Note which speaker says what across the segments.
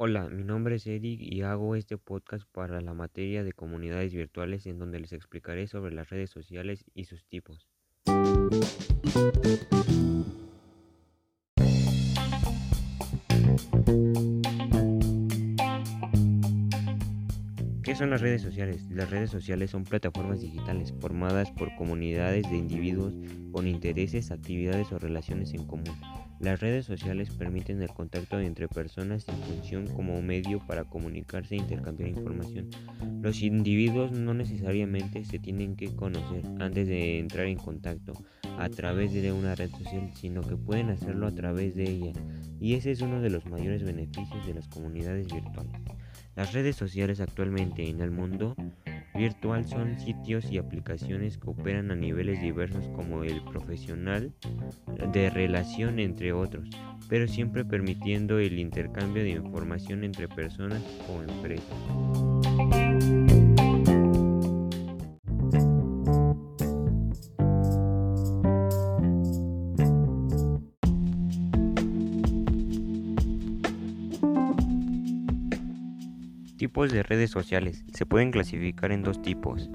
Speaker 1: Hola, mi nombre es Eric y hago este podcast para la materia de comunidades virtuales en donde les explicaré sobre las redes sociales y sus tipos. ¿Qué son las redes sociales? Las redes sociales son plataformas digitales formadas por comunidades de individuos con intereses, actividades o relaciones en común las redes sociales permiten el contacto entre personas sin función como medio para comunicarse e intercambiar información. Los individuos no necesariamente se tienen que conocer antes de entrar en contacto a través de una red social, sino que pueden hacerlo a través de ella. Y ese es uno de los mayores beneficios de las comunidades virtuales. Las redes sociales actualmente en el mundo virtual son sitios y aplicaciones que operan a niveles diversos como el profesional, de relación entre otros, pero siempre permitiendo el intercambio de información entre personas o empresas. Tipos de redes sociales. Se pueden clasificar en dos tipos.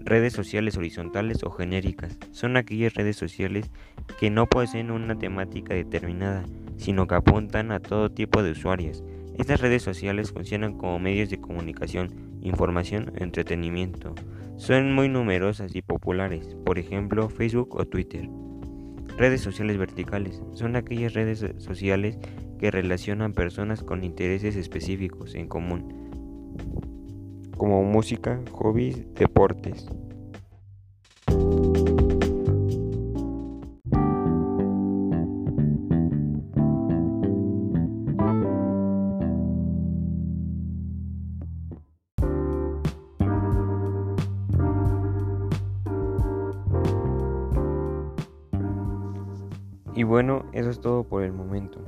Speaker 1: Redes sociales horizontales o genéricas. Son aquellas redes sociales que no poseen una temática determinada, sino que apuntan a todo tipo de usuarios. Estas redes sociales funcionan como medios de comunicación, información entretenimiento. Son muy numerosas y populares, por ejemplo Facebook o Twitter. Redes sociales verticales. Son aquellas redes sociales que relacionan personas con intereses específicos en común, como música, hobbies, deportes. Y bueno, eso es todo por el momento.